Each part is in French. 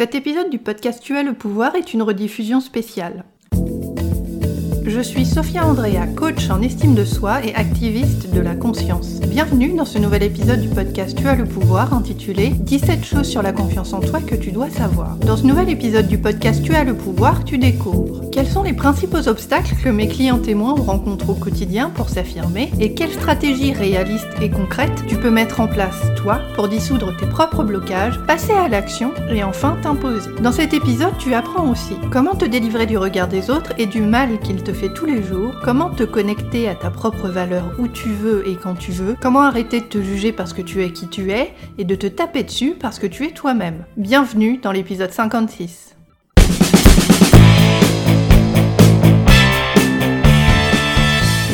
Cet épisode du podcast Tu as le pouvoir est une rediffusion spéciale. Je suis Sophia Andrea, coach en estime de soi et activiste de la conscience. Bienvenue dans ce nouvel épisode du podcast Tu as le pouvoir intitulé 17 choses sur la confiance en toi que tu dois savoir. Dans ce nouvel épisode du podcast Tu as le pouvoir, tu découvres quels sont les principaux obstacles que mes clients témoins rencontrent au quotidien pour s'affirmer et quelles stratégies réalistes et concrètes tu peux mettre en place toi pour dissoudre tes propres blocages, passer à l'action et enfin t'imposer. Dans cet épisode, tu apprends aussi comment te délivrer du regard des autres et du mal qu'ils te tous les jours, comment te connecter à ta propre valeur où tu veux et quand tu veux, comment arrêter de te juger parce que tu es qui tu es et de te taper dessus parce que tu es toi-même. Bienvenue dans l'épisode 56.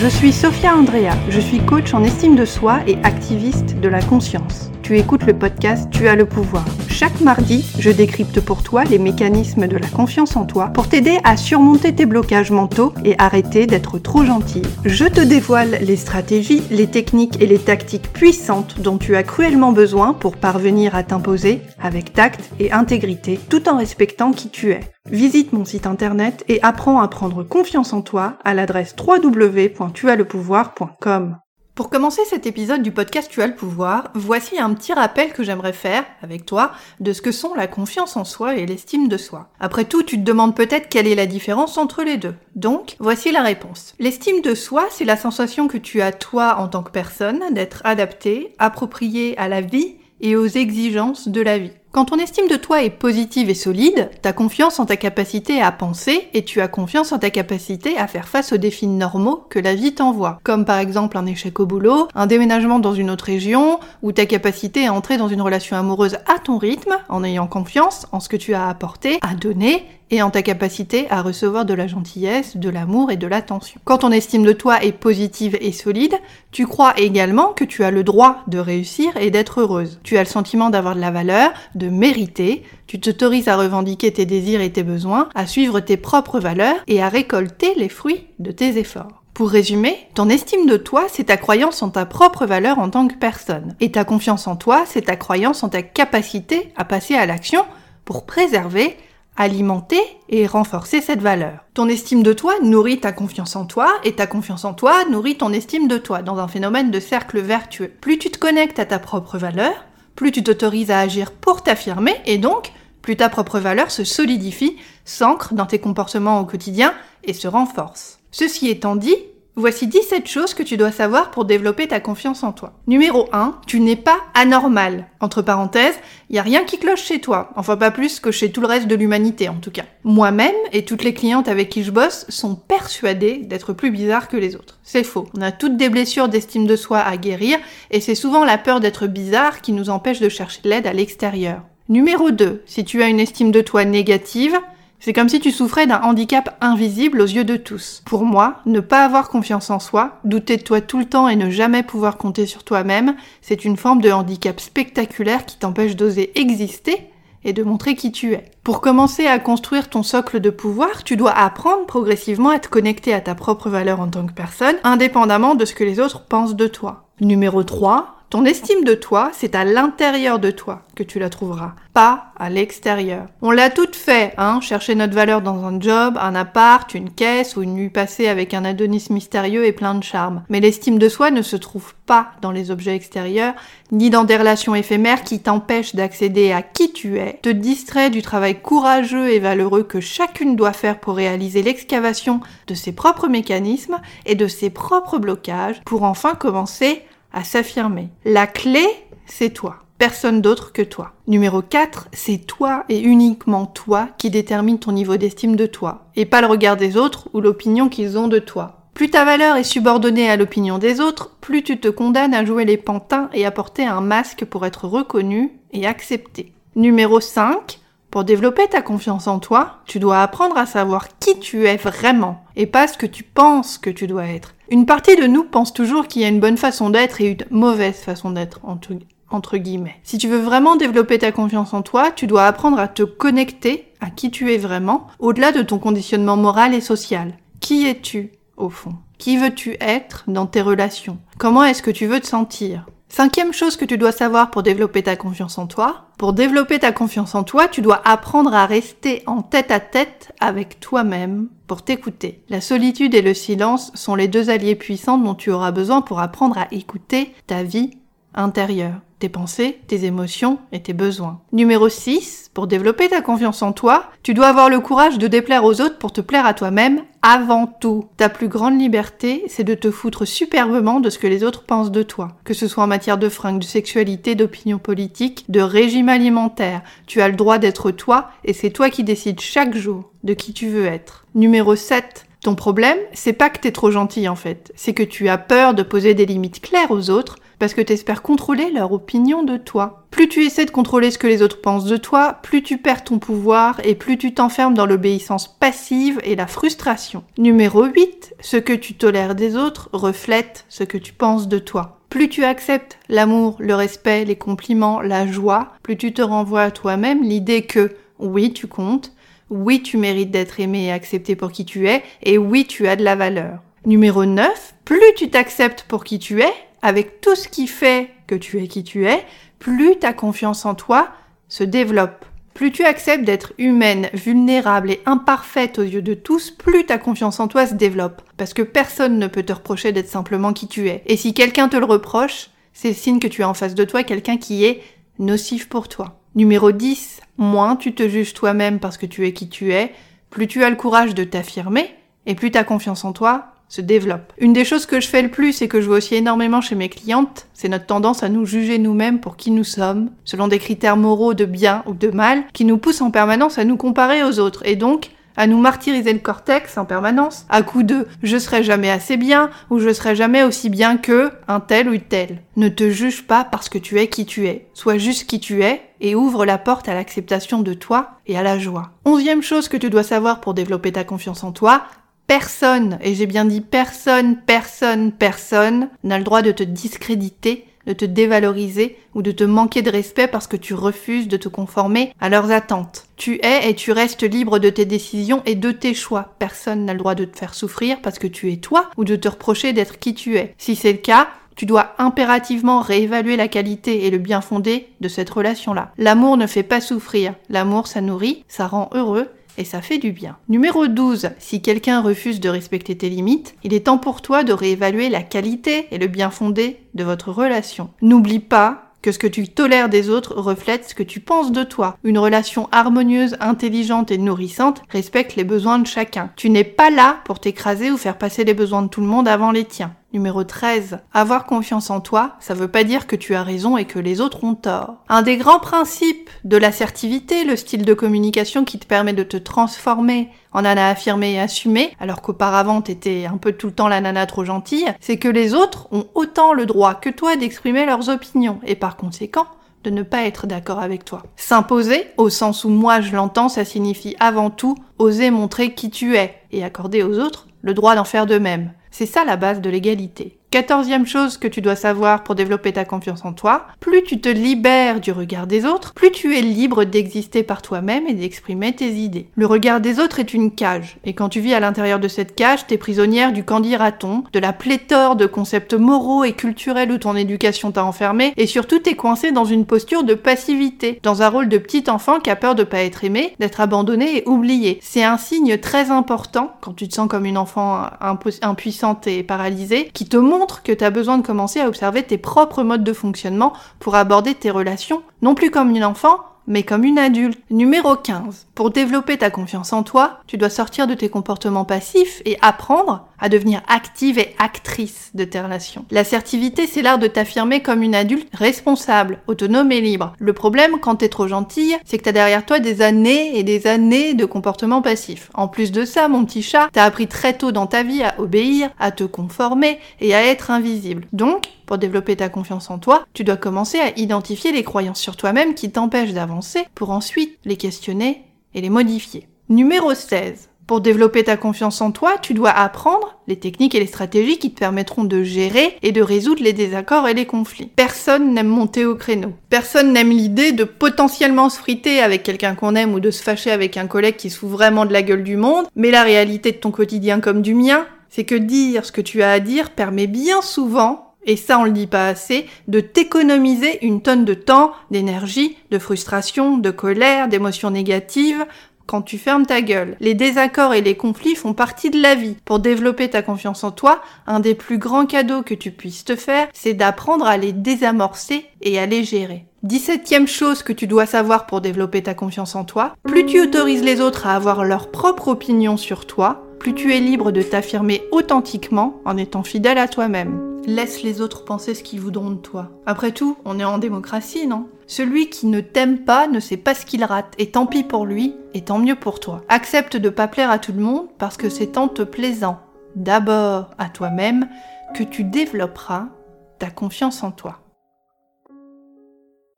Je suis Sophia Andrea, je suis coach en estime de soi et activiste de la conscience. Tu écoutes le podcast Tu as le pouvoir. Chaque mardi, je décrypte pour toi les mécanismes de la confiance en toi pour t'aider à surmonter tes blocages mentaux et arrêter d'être trop gentil. Je te dévoile les stratégies, les techniques et les tactiques puissantes dont tu as cruellement besoin pour parvenir à t'imposer avec tact et intégrité tout en respectant qui tu es. Visite mon site internet et apprends à prendre confiance en toi à l'adresse www.tuaslepouvoir.com. Pour commencer cet épisode du podcast Tu as le pouvoir, voici un petit rappel que j'aimerais faire avec toi de ce que sont la confiance en soi et l'estime de soi. Après tout, tu te demandes peut-être quelle est la différence entre les deux. Donc, voici la réponse. L'estime de soi, c'est la sensation que tu as toi en tant que personne d'être adapté, approprié à la vie et aux exigences de la vie. Quand ton estime de toi est positive et solide, tu as confiance en ta capacité à penser et tu as confiance en ta capacité à faire face aux défis normaux que la vie t'envoie, comme par exemple un échec au boulot, un déménagement dans une autre région, ou ta capacité à entrer dans une relation amoureuse à ton rythme, en ayant confiance en ce que tu as apporté, à donner en ta capacité à recevoir de la gentillesse, de l'amour et de l'attention. Quand ton estime de toi est positive et solide, tu crois également que tu as le droit de réussir et d'être heureuse. Tu as le sentiment d'avoir de la valeur, de mériter, tu t'autorises à revendiquer tes désirs et tes besoins, à suivre tes propres valeurs et à récolter les fruits de tes efforts. Pour résumer, ton estime de toi, c'est ta croyance en ta propre valeur en tant que personne. Et ta confiance en toi, c'est ta croyance en ta capacité à passer à l'action pour préserver, alimenter et renforcer cette valeur. Ton estime de toi nourrit ta confiance en toi et ta confiance en toi nourrit ton estime de toi dans un phénomène de cercle vertueux. Plus tu te connectes à ta propre valeur, plus tu t'autorises à agir pour t'affirmer et donc plus ta propre valeur se solidifie, s'ancre dans tes comportements au quotidien et se renforce. Ceci étant dit, Voici 17 choses que tu dois savoir pour développer ta confiance en toi. Numéro 1, tu n'es pas anormal. Entre parenthèses, il y a rien qui cloche chez toi, enfin pas plus que chez tout le reste de l'humanité en tout cas. Moi-même et toutes les clientes avec qui je bosse sont persuadées d'être plus bizarres que les autres. C'est faux. On a toutes des blessures d'estime de soi à guérir et c'est souvent la peur d'être bizarre qui nous empêche de chercher l'aide à l'extérieur. Numéro 2, si tu as une estime de toi négative, c'est comme si tu souffrais d'un handicap invisible aux yeux de tous. Pour moi, ne pas avoir confiance en soi, douter de toi tout le temps et ne jamais pouvoir compter sur toi-même, c'est une forme de handicap spectaculaire qui t'empêche d'oser exister et de montrer qui tu es. Pour commencer à construire ton socle de pouvoir, tu dois apprendre progressivement à te connecter à ta propre valeur en tant que personne, indépendamment de ce que les autres pensent de toi. Numéro 3, ton estime de toi, c'est à l'intérieur de toi que tu la trouveras, pas à l'extérieur. On l'a toute fait, hein, chercher notre valeur dans un job, un appart, une caisse ou une nuit passée avec un Adonis mystérieux et plein de charme. Mais l'estime de soi ne se trouve pas dans les objets extérieurs, ni dans des relations éphémères qui t'empêchent d'accéder à qui tu es, te distrait du travail courageux et valeureux que chacune doit faire pour réaliser l'excavation de ses propres mécanismes et de ses propres blocages pour enfin commencer à s'affirmer. La clé, c'est toi. Personne d'autre que toi. Numéro 4, c'est toi et uniquement toi qui détermine ton niveau d'estime de toi, et pas le regard des autres ou l'opinion qu'ils ont de toi. Plus ta valeur est subordonnée à l'opinion des autres, plus tu te condamnes à jouer les pantins et à porter un masque pour être reconnu et accepté. Numéro 5, pour développer ta confiance en toi, tu dois apprendre à savoir qui tu es vraiment et pas ce que tu penses que tu dois être. Une partie de nous pense toujours qu'il y a une bonne façon d'être et une mauvaise façon d'être, entre, guillemets. Si tu veux vraiment développer ta confiance en toi, tu dois apprendre à te connecter à qui tu es vraiment, au-delà de ton conditionnement moral et social. Qui es-tu, au fond? Qui veux-tu être dans tes relations? Comment est-ce que tu veux te sentir? Cinquième chose que tu dois savoir pour développer ta confiance en toi. Pour développer ta confiance en toi, tu dois apprendre à rester en tête à tête avec toi-même pour t'écouter. La solitude et le silence sont les deux alliés puissants dont tu auras besoin pour apprendre à écouter ta vie intérieure tes pensées, tes émotions et tes besoins. Numéro 6, pour développer ta confiance en toi, tu dois avoir le courage de déplaire aux autres pour te plaire à toi-même avant tout. Ta plus grande liberté, c'est de te foutre superbement de ce que les autres pensent de toi. Que ce soit en matière de fringues, de sexualité, d'opinion politique, de régime alimentaire. Tu as le droit d'être toi et c'est toi qui décides chaque jour de qui tu veux être. Numéro 7, ton problème, c'est pas que t'es trop gentil en fait, c'est que tu as peur de poser des limites claires aux autres parce que tu espères contrôler leur opinion de toi. Plus tu essaies de contrôler ce que les autres pensent de toi, plus tu perds ton pouvoir et plus tu t'enfermes dans l'obéissance passive et la frustration. Numéro 8, ce que tu tolères des autres reflète ce que tu penses de toi. Plus tu acceptes l'amour, le respect, les compliments, la joie, plus tu te renvoies à toi-même l'idée que oui, tu comptes, oui, tu mérites d'être aimé et accepté pour qui tu es, et oui, tu as de la valeur. Numéro 9, plus tu t'acceptes pour qui tu es, avec tout ce qui fait que tu es qui tu es, plus ta confiance en toi se développe. Plus tu acceptes d'être humaine, vulnérable et imparfaite aux yeux de tous, plus ta confiance en toi se développe. Parce que personne ne peut te reprocher d'être simplement qui tu es. Et si quelqu'un te le reproche, c'est le signe que tu as en face de toi quelqu'un qui est nocif pour toi. Numéro 10. Moins tu te juges toi-même parce que tu es qui tu es, plus tu as le courage de t'affirmer, et plus ta confiance en toi développe. Une des choses que je fais le plus et que je vois aussi énormément chez mes clientes, c'est notre tendance à nous juger nous-mêmes pour qui nous sommes, selon des critères moraux de bien ou de mal, qui nous poussent en permanence à nous comparer aux autres et donc à nous martyriser le cortex en permanence, à coup de je serai jamais assez bien ou je serai jamais aussi bien que un tel ou tel. Ne te juge pas parce que tu es qui tu es. Sois juste qui tu es et ouvre la porte à l'acceptation de toi et à la joie. Onzième chose que tu dois savoir pour développer ta confiance en toi, Personne, et j'ai bien dit personne, personne, personne, n'a le droit de te discréditer, de te dévaloriser ou de te manquer de respect parce que tu refuses de te conformer à leurs attentes. Tu es et tu restes libre de tes décisions et de tes choix. Personne n'a le droit de te faire souffrir parce que tu es toi ou de te reprocher d'être qui tu es. Si c'est le cas, tu dois impérativement réévaluer la qualité et le bien fondé de cette relation-là. L'amour ne fait pas souffrir. L'amour, ça nourrit, ça rend heureux et ça fait du bien. Numéro 12. Si quelqu'un refuse de respecter tes limites, il est temps pour toi de réévaluer la qualité et le bien fondé de votre relation. N'oublie pas que ce que tu tolères des autres reflète ce que tu penses de toi. Une relation harmonieuse, intelligente et nourrissante respecte les besoins de chacun. Tu n'es pas là pour t'écraser ou faire passer les besoins de tout le monde avant les tiens. Numéro 13. Avoir confiance en toi, ça veut pas dire que tu as raison et que les autres ont tort. Un des grands principes de l'assertivité, le style de communication qui te permet de te transformer en nana affirmée et assumée, alors qu'auparavant t'étais un peu tout le temps la nana trop gentille, c'est que les autres ont autant le droit que toi d'exprimer leurs opinions et par conséquent de ne pas être d'accord avec toi. S'imposer, au sens où moi je l'entends, ça signifie avant tout oser montrer qui tu es et accorder aux autres le droit d'en faire de même. C'est ça la base de l'égalité. Quatorzième chose que tu dois savoir pour développer ta confiance en toi, plus tu te libères du regard des autres, plus tu es libre d'exister par toi-même et d'exprimer tes idées. Le regard des autres est une cage, et quand tu vis à l'intérieur de cette cage, t'es prisonnière du candy-raton, de la pléthore de concepts moraux et culturels où ton éducation t'a enfermé, et surtout t'es coincé dans une posture de passivité, dans un rôle de petit enfant qui a peur de pas être aimé, d'être abandonné et oublié. C'est un signe très important, quand tu te sens comme une enfant impuissante et paralysée, qui te montre que tu as besoin de commencer à observer tes propres modes de fonctionnement pour aborder tes relations, non plus comme une enfant, mais comme une adulte. Numéro 15. Pour développer ta confiance en toi, tu dois sortir de tes comportements passifs et apprendre à devenir active et actrice de tes relations. L'assertivité, c'est l'art de t'affirmer comme une adulte responsable, autonome et libre. Le problème, quand t'es trop gentille, c'est que t'as derrière toi des années et des années de comportements passifs. En plus de ça, mon petit chat, t'as appris très tôt dans ta vie à obéir, à te conformer et à être invisible. Donc, pour développer ta confiance en toi, tu dois commencer à identifier les croyances sur toi-même qui t'empêchent d'avancer pour ensuite les questionner et les modifier. Numéro 16. Pour développer ta confiance en toi, tu dois apprendre les techniques et les stratégies qui te permettront de gérer et de résoudre les désaccords et les conflits. Personne n'aime monter au créneau. Personne n'aime l'idée de potentiellement se friter avec quelqu'un qu'on aime ou de se fâcher avec un collègue qui se vraiment de la gueule du monde, mais la réalité de ton quotidien comme du mien, c'est que dire ce que tu as à dire permet bien souvent et ça on le dit pas assez, de t'économiser une tonne de temps, d'énergie, de frustration, de colère, d'émotions négatives, quand tu fermes ta gueule. Les désaccords et les conflits font partie de la vie. Pour développer ta confiance en toi, un des plus grands cadeaux que tu puisses te faire, c'est d'apprendre à les désamorcer et à les gérer. 17ème chose que tu dois savoir pour développer ta confiance en toi, plus tu autorises les autres à avoir leur propre opinion sur toi, plus tu es libre de t'affirmer authentiquement en étant fidèle à toi-même. Laisse les autres penser ce qu'ils voudront de toi. Après tout, on est en démocratie, non? Celui qui ne t'aime pas ne sait pas ce qu'il rate, et tant pis pour lui, et tant mieux pour toi. Accepte de pas plaire à tout le monde parce que c'est en te plaisant, d'abord à toi-même, que tu développeras ta confiance en toi.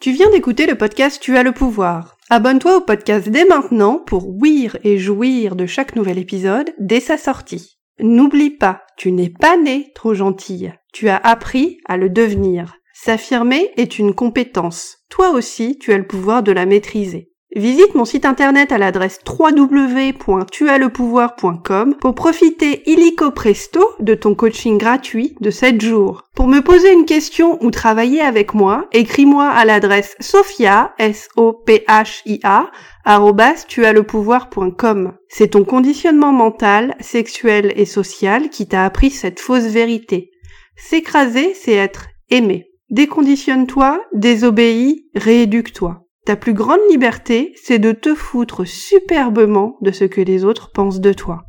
Tu viens d'écouter le podcast Tu as le pouvoir. Abonne-toi au podcast dès maintenant pour ouïr et jouir de chaque nouvel épisode dès sa sortie. N'oublie pas, tu n'es pas né trop gentille. Tu as appris à le devenir. S'affirmer est une compétence. Toi aussi, tu as le pouvoir de la maîtriser. Visite mon site internet à l'adresse www.tuaslepouvoir.com pour profiter illico presto de ton coaching gratuit de 7 jours. Pour me poser une question ou travailler avec moi, écris-moi à l'adresse sophia, s o p h i a C'est ton conditionnement mental, sexuel et social qui t'a appris cette fausse vérité. S'écraser, c'est être aimé. Déconditionne-toi, désobéis, rééduque-toi. Ta plus grande liberté, c'est de te foutre superbement de ce que les autres pensent de toi.